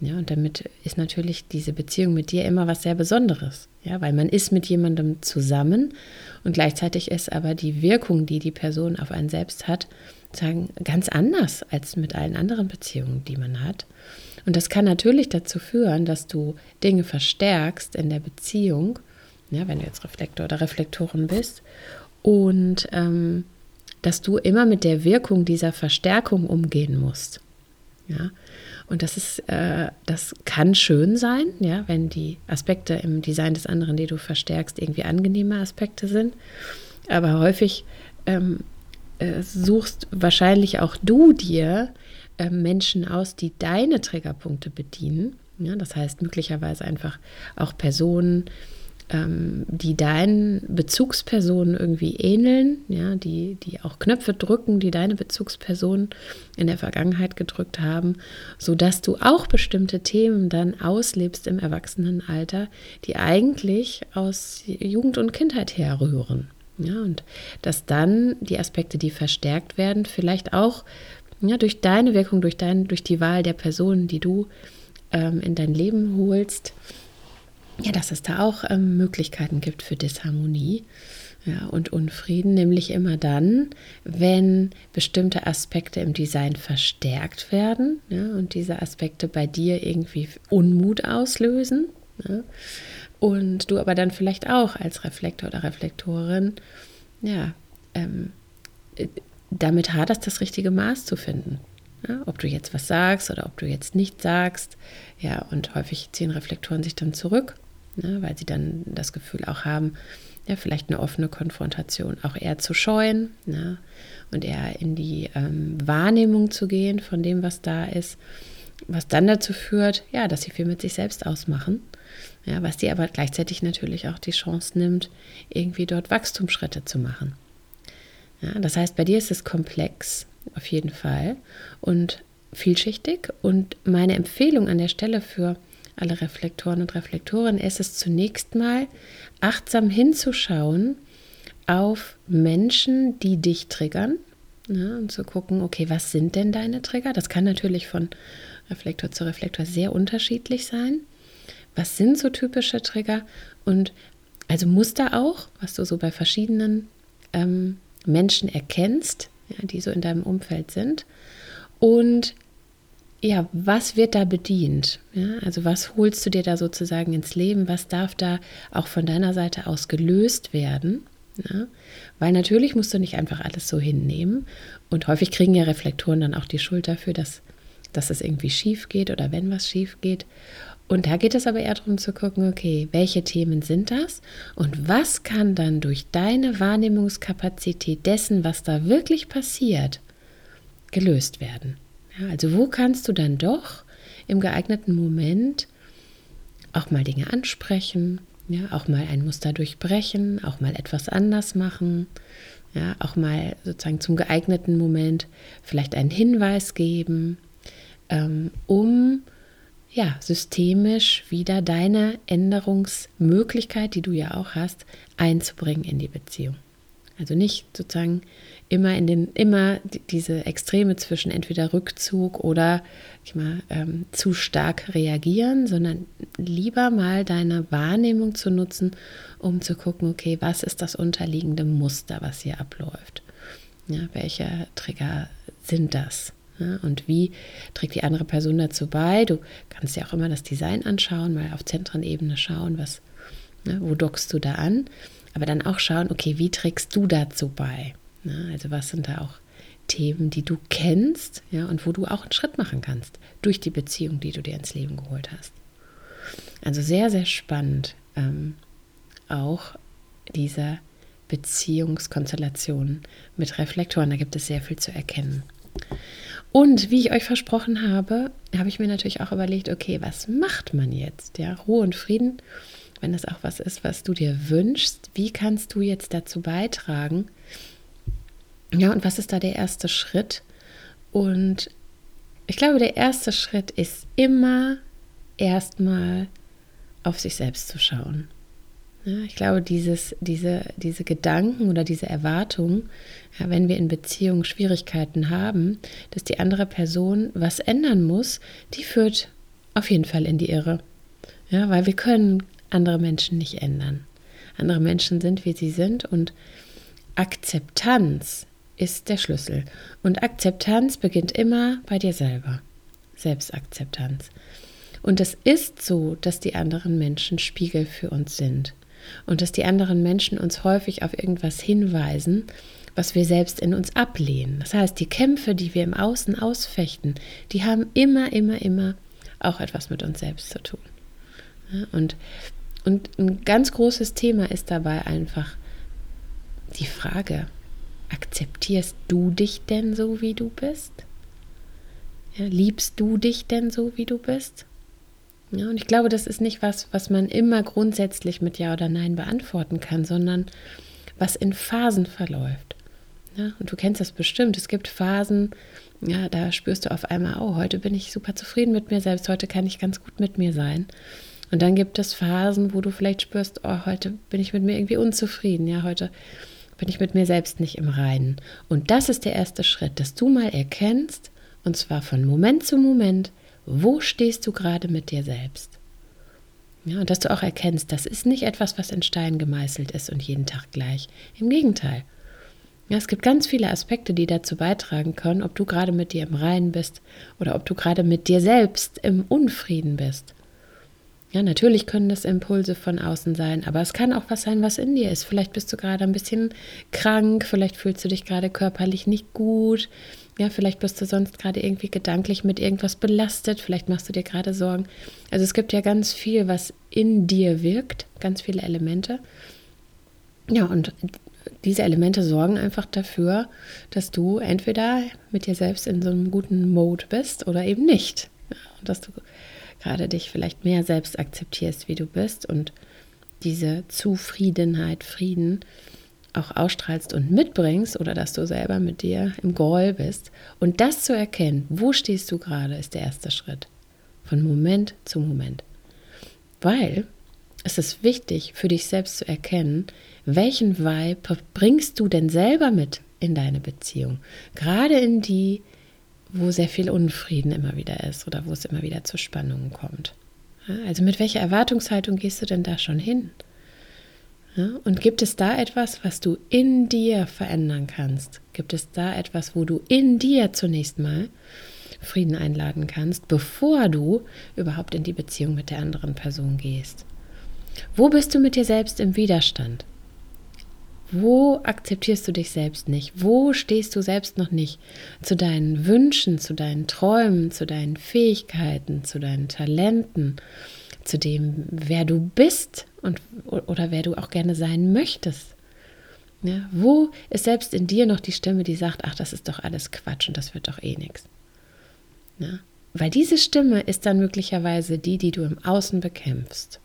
Ja, und damit ist natürlich diese Beziehung mit dir immer was sehr Besonderes. Ja, weil man ist mit jemandem zusammen und gleichzeitig ist aber die Wirkung, die die Person auf einen selbst hat, sagen, ganz anders als mit allen anderen Beziehungen, die man hat. Und das kann natürlich dazu führen, dass du Dinge verstärkst in der Beziehung, ja, wenn du jetzt Reflektor oder Reflektorin bist, und ähm, dass du immer mit der Wirkung dieser Verstärkung umgehen musst. Ja, und das ist, äh, das kann schön sein, ja, wenn die Aspekte im Design des anderen, die du verstärkst, irgendwie angenehme Aspekte sind. Aber häufig ähm, äh, suchst wahrscheinlich auch du dir äh, Menschen aus, die deine Triggerpunkte bedienen. Ja, das heißt möglicherweise einfach auch Personen, ähm, die deinen Bezugspersonen irgendwie ähneln, ja, die, die auch Knöpfe drücken, die deine Bezugspersonen in der Vergangenheit gedrückt haben, sodass du auch bestimmte Themen dann auslebst im Erwachsenenalter, die eigentlich aus Jugend und Kindheit herrühren. Ja, und dass dann die Aspekte, die verstärkt werden, vielleicht auch ja, durch deine Wirkung, durch, dein, durch die Wahl der Personen, die du ähm, in dein Leben holst, ja, dass es da auch ähm, Möglichkeiten gibt für Disharmonie ja, und Unfrieden, nämlich immer dann, wenn bestimmte Aspekte im Design verstärkt werden ja, und diese Aspekte bei dir irgendwie Unmut auslösen. Ja, und du aber dann vielleicht auch als Reflektor oder Reflektorin, ja, ähm, äh, damit haderst, das richtige Maß zu finden. Ja, ob du jetzt was sagst oder ob du jetzt nicht sagst. Ja, und häufig ziehen Reflektoren sich dann zurück ne, weil sie dann das Gefühl auch haben, ja, vielleicht eine offene Konfrontation auch eher zu scheuen ne, und eher in die ähm, Wahrnehmung zu gehen von dem, was da ist, was dann dazu führt, ja, dass sie viel mit sich selbst ausmachen, ja, was dir aber gleichzeitig natürlich auch die Chance nimmt, irgendwie dort Wachstumsschritte zu machen. Ja, das heißt, bei dir ist es komplex, auf jeden Fall, und vielschichtig. Und meine Empfehlung an der Stelle für alle Reflektoren und Reflektorinnen, ist es zunächst mal achtsam hinzuschauen auf Menschen, die dich triggern. Ja, und zu gucken, okay, was sind denn deine Trigger? Das kann natürlich von Reflektor zu Reflektor sehr unterschiedlich sein. Was sind so typische Trigger? Und also Muster auch, was du so bei verschiedenen ähm, Menschen erkennst, ja, die so in deinem Umfeld sind. Und ja, was wird da bedient? Ja, also was holst du dir da sozusagen ins Leben? Was darf da auch von deiner Seite aus gelöst werden? Ja, weil natürlich musst du nicht einfach alles so hinnehmen. Und häufig kriegen ja Reflektoren dann auch die Schuld dafür, dass, dass es irgendwie schief geht oder wenn was schief geht. Und da geht es aber eher darum zu gucken, okay, welche Themen sind das und was kann dann durch deine Wahrnehmungskapazität dessen, was da wirklich passiert, gelöst werden. Ja, also wo kannst du dann doch im geeigneten Moment auch mal Dinge ansprechen, ja, auch mal ein Muster durchbrechen, auch mal etwas anders machen, ja, auch mal sozusagen zum geeigneten Moment vielleicht einen Hinweis geben, ähm, um ja, systemisch wieder deine Änderungsmöglichkeit, die du ja auch hast, einzubringen in die Beziehung. Also nicht sozusagen immer in den, immer diese Extreme zwischen entweder Rückzug oder ich mal, ähm, zu stark reagieren, sondern lieber mal deine Wahrnehmung zu nutzen, um zu gucken, okay, was ist das unterliegende Muster, was hier abläuft? Ja, welche Trigger sind das? Ja, und wie trägt die andere Person dazu bei? Du kannst ja auch immer das Design anschauen, mal auf Zentrenebene schauen, was, ne, wo dockst du da an? Aber dann auch schauen, okay, wie trägst du dazu bei? Ja, also was sind da auch Themen, die du kennst ja, und wo du auch einen Schritt machen kannst durch die Beziehung, die du dir ins Leben geholt hast. Also sehr, sehr spannend ähm, auch diese Beziehungskonstellation mit Reflektoren. Da gibt es sehr viel zu erkennen. Und wie ich euch versprochen habe, habe ich mir natürlich auch überlegt, okay, was macht man jetzt? Ja, Ruhe und Frieden, wenn das auch was ist, was du dir wünschst, wie kannst du jetzt dazu beitragen, ja, und was ist da der erste Schritt? Und ich glaube, der erste Schritt ist immer erstmal auf sich selbst zu schauen. Ja, ich glaube, dieses, diese, diese Gedanken oder diese Erwartung, ja, wenn wir in Beziehungen Schwierigkeiten haben, dass die andere Person was ändern muss, die führt auf jeden Fall in die Irre. Ja, weil wir können andere Menschen nicht ändern. Andere Menschen sind, wie sie sind und Akzeptanz ist der Schlüssel. Und Akzeptanz beginnt immer bei dir selber. Selbstakzeptanz. Und es ist so, dass die anderen Menschen Spiegel für uns sind und dass die anderen Menschen uns häufig auf irgendwas hinweisen, was wir selbst in uns ablehnen. Das heißt, die Kämpfe, die wir im Außen ausfechten, die haben immer, immer, immer auch etwas mit uns selbst zu tun. Und, und ein ganz großes Thema ist dabei einfach die Frage, akzeptierst du dich denn so, wie du bist? Ja, liebst du dich denn so, wie du bist? Ja, und ich glaube, das ist nicht was, was man immer grundsätzlich mit Ja oder Nein beantworten kann, sondern was in Phasen verläuft. Ja, und du kennst das bestimmt. Es gibt Phasen, ja, da spürst du auf einmal, oh, heute bin ich super zufrieden mit mir selbst, heute kann ich ganz gut mit mir sein. Und dann gibt es Phasen, wo du vielleicht spürst, oh, heute bin ich mit mir irgendwie unzufrieden, ja, heute bin ich mit mir selbst nicht im Reinen. Und das ist der erste Schritt, dass du mal erkennst, und zwar von Moment zu Moment, wo stehst du gerade mit dir selbst? Ja, und dass du auch erkennst, das ist nicht etwas, was in Stein gemeißelt ist und jeden Tag gleich. Im Gegenteil. Ja, es gibt ganz viele Aspekte, die dazu beitragen können, ob du gerade mit dir im Reinen bist oder ob du gerade mit dir selbst im Unfrieden bist. Ja, natürlich können das Impulse von außen sein, aber es kann auch was sein, was in dir ist. Vielleicht bist du gerade ein bisschen krank, vielleicht fühlst du dich gerade körperlich nicht gut, ja, vielleicht bist du sonst gerade irgendwie gedanklich mit irgendwas belastet, vielleicht machst du dir gerade Sorgen. Also es gibt ja ganz viel, was in dir wirkt, ganz viele Elemente. Ja, und diese Elemente sorgen einfach dafür, dass du entweder mit dir selbst in so einem guten Mode bist oder eben nicht. Ja, dass du gerade dich vielleicht mehr selbst akzeptierst, wie du bist und diese Zufriedenheit, Frieden auch ausstrahlst und mitbringst oder dass du selber mit dir im Groll bist. Und das zu erkennen, wo stehst du gerade, ist der erste Schritt. Von Moment zu Moment. Weil es ist wichtig für dich selbst zu erkennen, welchen Vibe bringst du denn selber mit in deine Beziehung? Gerade in die, wo sehr viel Unfrieden immer wieder ist oder wo es immer wieder zu Spannungen kommt. Also mit welcher Erwartungshaltung gehst du denn da schon hin? Und gibt es da etwas, was du in dir verändern kannst? Gibt es da etwas, wo du in dir zunächst mal Frieden einladen kannst, bevor du überhaupt in die Beziehung mit der anderen Person gehst? Wo bist du mit dir selbst im Widerstand? Wo akzeptierst du dich selbst nicht? Wo stehst du selbst noch nicht zu deinen Wünschen, zu deinen Träumen, zu deinen Fähigkeiten, zu deinen Talenten, zu dem, wer du bist und, oder wer du auch gerne sein möchtest. Ja, wo ist selbst in dir noch die Stimme, die sagt, ach, das ist doch alles Quatsch und das wird doch eh nichts. Ja, weil diese Stimme ist dann möglicherweise die, die du im Außen bekämpfst.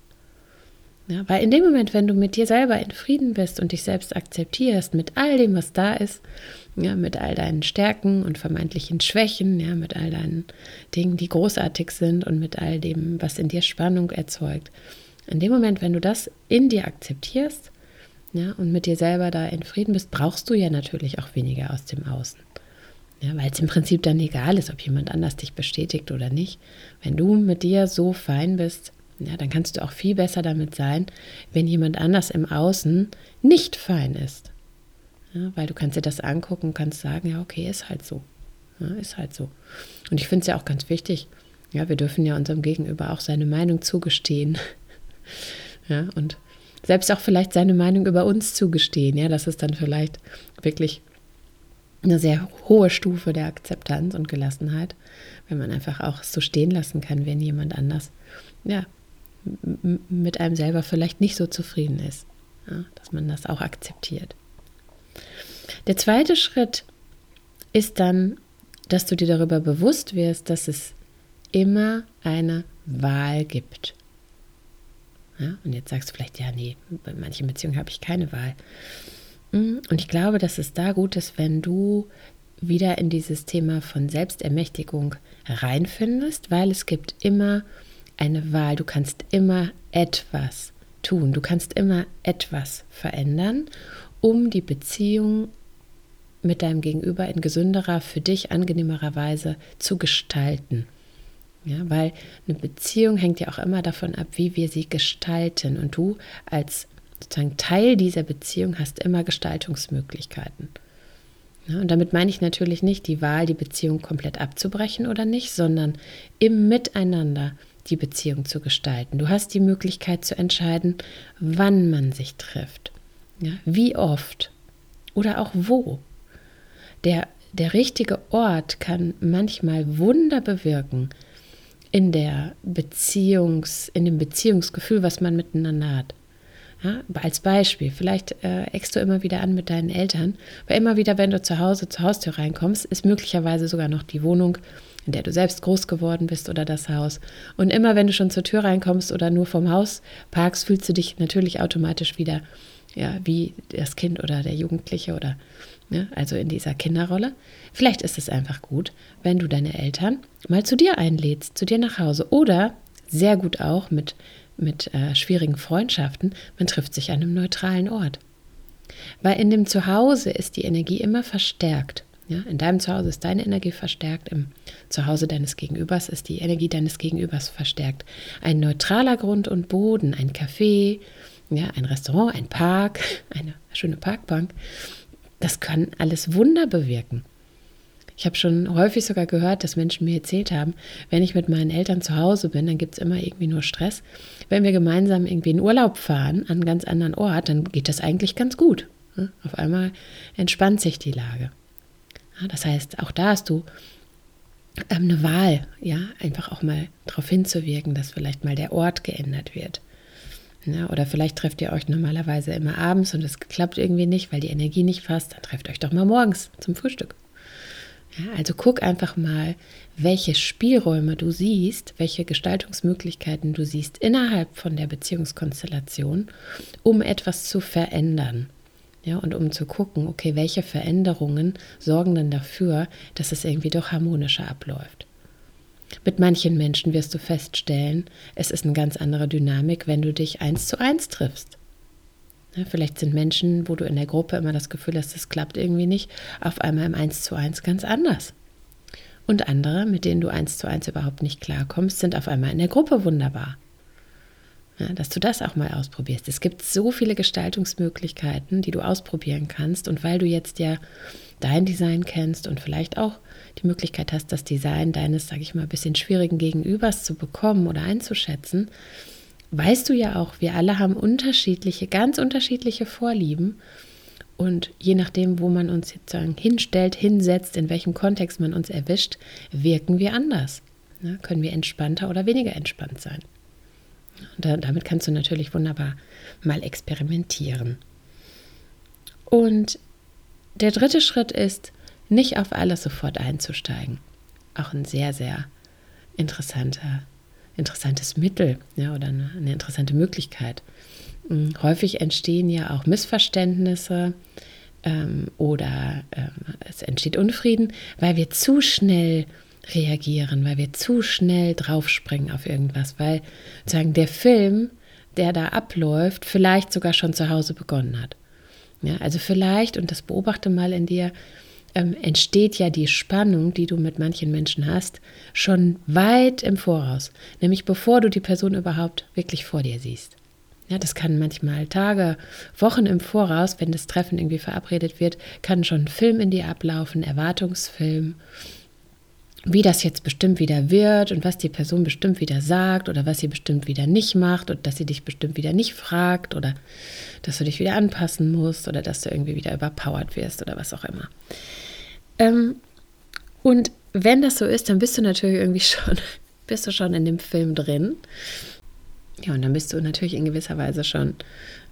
Ja, weil in dem Moment, wenn du mit dir selber in Frieden bist und dich selbst akzeptierst, mit all dem, was da ist, ja, mit all deinen Stärken und vermeintlichen Schwächen, ja, mit all deinen Dingen, die großartig sind und mit all dem, was in dir Spannung erzeugt, in dem Moment, wenn du das in dir akzeptierst ja, und mit dir selber da in Frieden bist, brauchst du ja natürlich auch weniger aus dem Außen. Ja, weil es im Prinzip dann egal ist, ob jemand anders dich bestätigt oder nicht. Wenn du mit dir so fein bist, ja, dann kannst du auch viel besser damit sein, wenn jemand anders im Außen nicht fein ist. Ja, weil du kannst dir das angucken und kannst sagen, ja, okay, ist halt so. Ja, ist halt so. Und ich finde es ja auch ganz wichtig, ja, wir dürfen ja unserem Gegenüber auch seine Meinung zugestehen. Ja, und selbst auch vielleicht seine Meinung über uns zugestehen. Ja, das ist dann vielleicht wirklich eine sehr hohe Stufe der Akzeptanz und Gelassenheit, wenn man einfach auch so stehen lassen kann, wenn jemand anders, ja, mit einem selber vielleicht nicht so zufrieden ist. Ja, dass man das auch akzeptiert. Der zweite Schritt ist dann, dass du dir darüber bewusst wirst, dass es immer eine Wahl gibt. Ja, und jetzt sagst du vielleicht, ja, nee, bei manchen Beziehungen habe ich keine Wahl. Mm, und ich glaube, dass es da gut ist, wenn du wieder in dieses Thema von Selbstermächtigung reinfindest, weil es gibt immer eine Wahl. Du kannst immer etwas tun. Du kannst immer etwas verändern, um die Beziehung mit deinem Gegenüber in gesünderer, für dich angenehmerer Weise zu gestalten. Ja, weil eine Beziehung hängt ja auch immer davon ab, wie wir sie gestalten. Und du als sozusagen Teil dieser Beziehung hast immer Gestaltungsmöglichkeiten. Ja, und damit meine ich natürlich nicht die Wahl, die Beziehung komplett abzubrechen oder nicht, sondern im Miteinander die Beziehung zu gestalten. Du hast die Möglichkeit zu entscheiden, wann man sich trifft, ja, wie oft oder auch wo. Der, der richtige Ort kann manchmal Wunder bewirken in der Beziehungs, in dem Beziehungsgefühl, was man miteinander hat. Ja, als Beispiel, vielleicht äh, eckst du immer wieder an mit deinen Eltern, weil immer wieder, wenn du zu Hause zur Haustür reinkommst, ist möglicherweise sogar noch die Wohnung, in der du selbst groß geworden bist oder das Haus. Und immer wenn du schon zur Tür reinkommst oder nur vom Haus parkst, fühlst du dich natürlich automatisch wieder ja, wie das Kind oder der Jugendliche oder ne, also in dieser Kinderrolle. Vielleicht ist es einfach gut, wenn du deine Eltern mal zu dir einlädst, zu dir nach Hause oder sehr gut auch mit mit äh, schwierigen Freundschaften, man trifft sich an einem neutralen Ort. Weil in dem Zuhause ist die Energie immer verstärkt. Ja, in deinem Zuhause ist deine Energie verstärkt, im Zuhause deines Gegenübers ist die Energie deines Gegenübers verstärkt. Ein neutraler Grund und Boden, ein Café, ja, ein Restaurant, ein Park, eine schöne Parkbank, das kann alles Wunder bewirken. Ich habe schon häufig sogar gehört, dass Menschen mir erzählt haben, wenn ich mit meinen Eltern zu Hause bin, dann gibt es immer irgendwie nur Stress. Wenn wir gemeinsam irgendwie in Urlaub fahren, an einen ganz anderen Ort, dann geht das eigentlich ganz gut. Auf einmal entspannt sich die Lage. Das heißt, auch da hast du ähm, eine Wahl, ja, einfach auch mal darauf hinzuwirken, dass vielleicht mal der Ort geändert wird. Ja, oder vielleicht trefft ihr euch normalerweise immer abends und es klappt irgendwie nicht, weil die Energie nicht passt. Dann trefft euch doch mal morgens zum Frühstück. Ja, also guck einfach mal, welche Spielräume du siehst, welche Gestaltungsmöglichkeiten du siehst innerhalb von der Beziehungskonstellation, um etwas zu verändern. Ja, und um zu gucken, okay, welche Veränderungen sorgen denn dafür, dass es irgendwie doch harmonischer abläuft. Mit manchen Menschen wirst du feststellen, es ist eine ganz andere Dynamik, wenn du dich eins zu eins triffst. Ja, vielleicht sind Menschen, wo du in der Gruppe immer das Gefühl hast, das klappt irgendwie nicht, auf einmal im Eins zu eins ganz anders. Und andere, mit denen du eins zu eins überhaupt nicht klarkommst, sind auf einmal in der Gruppe wunderbar. Ja, dass du das auch mal ausprobierst. Es gibt so viele Gestaltungsmöglichkeiten, die du ausprobieren kannst. Und weil du jetzt ja dein Design kennst und vielleicht auch die Möglichkeit hast, das Design deines, sage ich mal, ein bisschen schwierigen Gegenübers zu bekommen oder einzuschätzen, weißt du ja auch, wir alle haben unterschiedliche, ganz unterschiedliche Vorlieben. Und je nachdem, wo man uns jetzt sagen, hinstellt, hinsetzt, in welchem Kontext man uns erwischt, wirken wir anders. Ja, können wir entspannter oder weniger entspannt sein. Da, damit kannst du natürlich wunderbar mal experimentieren. Und der dritte Schritt ist, nicht auf alles sofort einzusteigen. Auch ein sehr, sehr interessanter interessantes Mittel ja, oder eine, eine interessante Möglichkeit. Hm, häufig entstehen ja auch Missverständnisse ähm, oder ähm, es entsteht Unfrieden, weil wir zu schnell reagieren, weil wir zu schnell draufspringen auf irgendwas, weil sozusagen der Film, der da abläuft, vielleicht sogar schon zu Hause begonnen hat. Ja, also vielleicht, und das beobachte mal in dir, ähm, entsteht ja die Spannung, die du mit manchen Menschen hast, schon weit im Voraus, nämlich bevor du die Person überhaupt wirklich vor dir siehst. Ja, das kann manchmal Tage, Wochen im Voraus, wenn das Treffen irgendwie verabredet wird, kann schon ein Film in dir ablaufen, Erwartungsfilm wie das jetzt bestimmt wieder wird und was die Person bestimmt wieder sagt oder was sie bestimmt wieder nicht macht und dass sie dich bestimmt wieder nicht fragt oder dass du dich wieder anpassen musst oder dass du irgendwie wieder überpowered wirst oder was auch immer. Ähm, und wenn das so ist, dann bist du natürlich irgendwie schon, bist du schon in dem Film drin. Ja, und dann bist du natürlich in gewisser Weise schon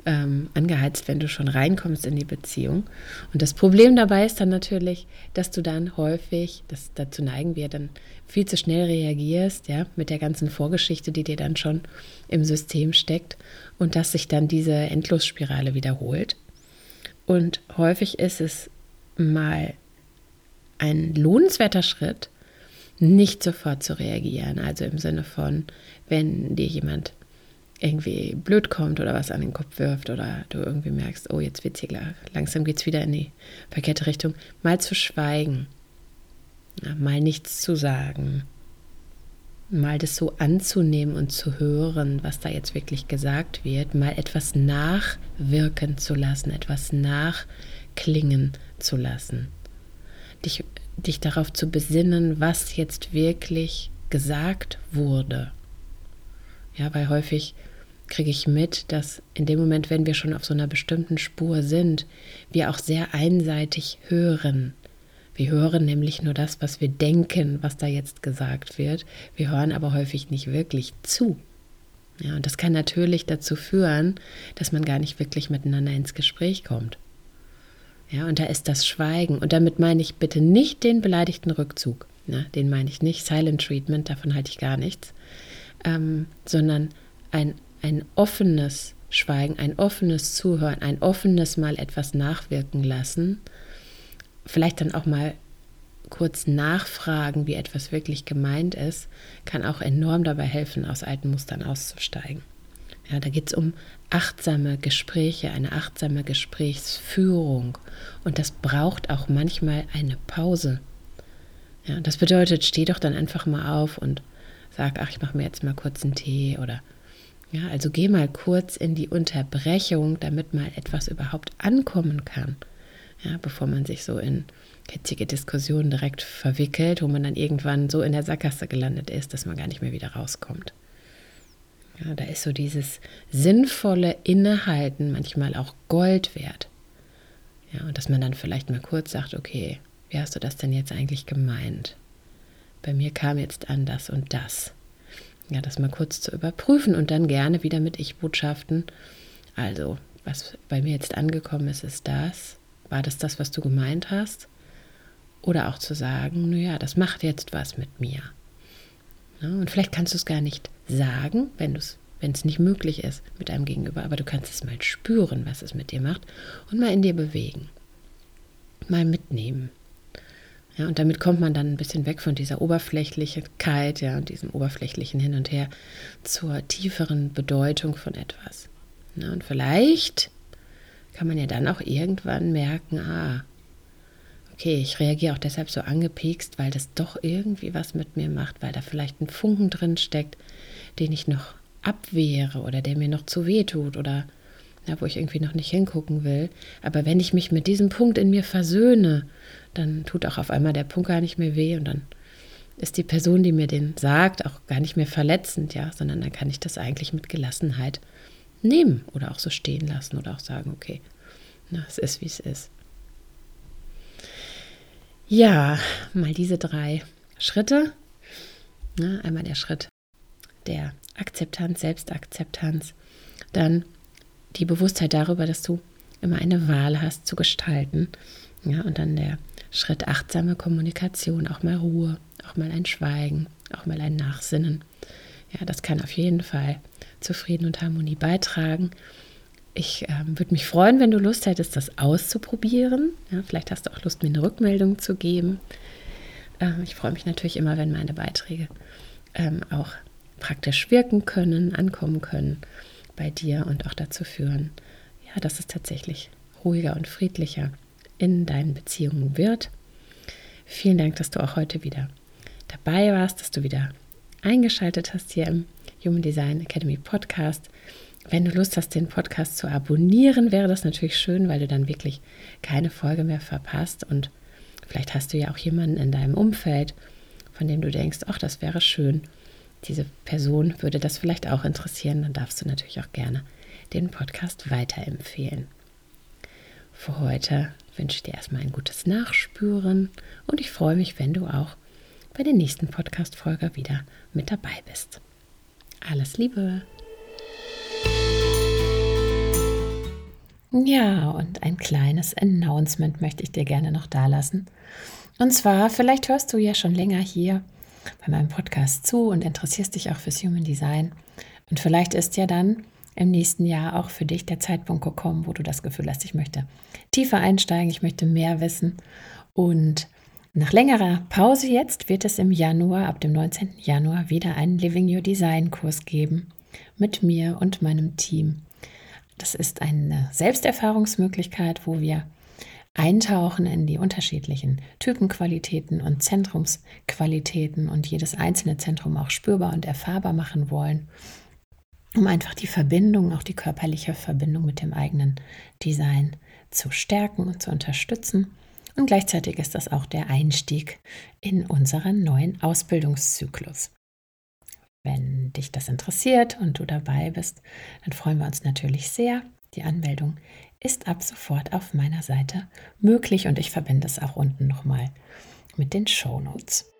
ähm, angeheizt, wenn du schon reinkommst in die Beziehung. Und das Problem dabei ist dann natürlich, dass du dann häufig, das, dazu neigen wir, dann viel zu schnell reagierst, ja, mit der ganzen Vorgeschichte, die dir dann schon im System steckt und dass sich dann diese Endlosspirale wiederholt. Und häufig ist es mal ein lohnenswerter Schritt, nicht sofort zu reagieren. Also im Sinne von, wenn dir jemand irgendwie blöd kommt oder was an den Kopf wirft oder du irgendwie merkst, oh, jetzt wird's hier langsam geht es wieder in die verkehrte Richtung, mal zu schweigen, mal nichts zu sagen, mal das so anzunehmen und zu hören, was da jetzt wirklich gesagt wird, mal etwas nachwirken zu lassen, etwas nachklingen zu lassen, dich, dich darauf zu besinnen, was jetzt wirklich gesagt wurde. Ja, weil häufig kriege ich mit, dass in dem Moment, wenn wir schon auf so einer bestimmten Spur sind, wir auch sehr einseitig hören. Wir hören nämlich nur das, was wir denken, was da jetzt gesagt wird. Wir hören aber häufig nicht wirklich zu. Ja, und das kann natürlich dazu führen, dass man gar nicht wirklich miteinander ins Gespräch kommt. Ja, und da ist das Schweigen. Und damit meine ich bitte nicht den beleidigten Rückzug. Ja, den meine ich nicht. Silent Treatment, davon halte ich gar nichts. Ähm, sondern ein ein offenes Schweigen, ein offenes Zuhören, ein offenes Mal etwas nachwirken lassen, vielleicht dann auch mal kurz nachfragen, wie etwas wirklich gemeint ist, kann auch enorm dabei helfen, aus alten Mustern auszusteigen. Ja, da geht es um achtsame Gespräche, eine achtsame Gesprächsführung. Und das braucht auch manchmal eine Pause. Ja, das bedeutet, steh doch dann einfach mal auf und sag, ach, ich mache mir jetzt mal kurz einen Tee oder ja, also geh mal kurz in die Unterbrechung, damit mal etwas überhaupt ankommen kann. Ja, bevor man sich so in hitzige Diskussionen direkt verwickelt, wo man dann irgendwann so in der Sackgasse gelandet ist, dass man gar nicht mehr wieder rauskommt. Ja, da ist so dieses sinnvolle Innehalten manchmal auch Gold wert. Ja, und dass man dann vielleicht mal kurz sagt, okay, wie hast du das denn jetzt eigentlich gemeint? Bei mir kam jetzt an das und das ja, das mal kurz zu überprüfen und dann gerne wieder mit Ich-Botschaften. Also, was bei mir jetzt angekommen ist, ist das. War das das, was du gemeint hast? Oder auch zu sagen, naja, das macht jetzt was mit mir. Ja, und vielleicht kannst du es gar nicht sagen, wenn es nicht möglich ist mit einem Gegenüber, aber du kannst es mal spüren, was es mit dir macht und mal in dir bewegen. Mal mitnehmen. Ja, und damit kommt man dann ein bisschen weg von dieser Oberflächlichkeit, ja, und diesem oberflächlichen Hin und Her zur tieferen Bedeutung von etwas. Ja, und vielleicht kann man ja dann auch irgendwann merken, ah, okay, ich reagiere auch deshalb so angepikst, weil das doch irgendwie was mit mir macht, weil da vielleicht ein Funken drin steckt, den ich noch abwehre oder der mir noch zu weh tut oder ja, wo ich irgendwie noch nicht hingucken will. Aber wenn ich mich mit diesem Punkt in mir versöhne, dann tut auch auf einmal der Punkt gar nicht mehr weh und dann ist die Person, die mir den sagt, auch gar nicht mehr verletzend, ja, sondern dann kann ich das eigentlich mit Gelassenheit nehmen oder auch so stehen lassen oder auch sagen, okay, na, es ist wie es ist. Ja, mal diese drei Schritte. Na, einmal der Schritt der Akzeptanz, Selbstakzeptanz, dann die Bewusstheit darüber, dass du immer eine Wahl hast zu gestalten. Ja, und dann der Schritt achtsame Kommunikation, auch mal Ruhe, auch mal ein Schweigen, auch mal ein Nachsinnen. Ja, das kann auf jeden Fall zu Frieden und Harmonie beitragen. Ich äh, würde mich freuen, wenn du Lust hättest, das auszuprobieren. Ja, vielleicht hast du auch Lust, mir eine Rückmeldung zu geben. Äh, ich freue mich natürlich immer, wenn meine Beiträge ähm, auch praktisch wirken können, ankommen können bei dir und auch dazu führen, ja, dass es tatsächlich ruhiger und friedlicher in deinen Beziehungen wird. Vielen Dank, dass du auch heute wieder dabei warst, dass du wieder eingeschaltet hast hier im Human Design Academy Podcast. Wenn du Lust hast, den Podcast zu abonnieren, wäre das natürlich schön, weil du dann wirklich keine Folge mehr verpasst. Und vielleicht hast du ja auch jemanden in deinem Umfeld, von dem du denkst, ach, das wäre schön, diese Person würde das vielleicht auch interessieren, dann darfst du natürlich auch gerne den Podcast weiterempfehlen. Für heute wünsche ich dir erstmal ein gutes Nachspüren und ich freue mich, wenn du auch bei der nächsten Podcast-Folge wieder mit dabei bist. Alles Liebe! Ja, und ein kleines Announcement möchte ich dir gerne noch dalassen. Und zwar, vielleicht hörst du ja schon länger hier bei meinem Podcast zu und interessierst dich auch fürs Human Design. Und vielleicht ist ja dann im nächsten Jahr auch für dich der Zeitpunkt gekommen, wo du das Gefühl hast, ich möchte tiefer einsteigen, ich möchte mehr wissen. Und nach längerer Pause jetzt wird es im Januar, ab dem 19. Januar, wieder einen Living Your Design Kurs geben. mit mir und meinem Team. Das ist eine Selbsterfahrungsmöglichkeit, wo wir eintauchen in die unterschiedlichen Typenqualitäten und Zentrumsqualitäten und jedes einzelne Zentrum auch spürbar und erfahrbar machen wollen, um einfach die Verbindung, auch die körperliche Verbindung mit dem eigenen Design zu stärken und zu unterstützen. Und gleichzeitig ist das auch der Einstieg in unseren neuen Ausbildungszyklus. Wenn dich das interessiert und du dabei bist, dann freuen wir uns natürlich sehr. Die Anmeldung ist ab sofort auf meiner Seite möglich und ich verbinde es auch unten nochmal mit den Show Notes.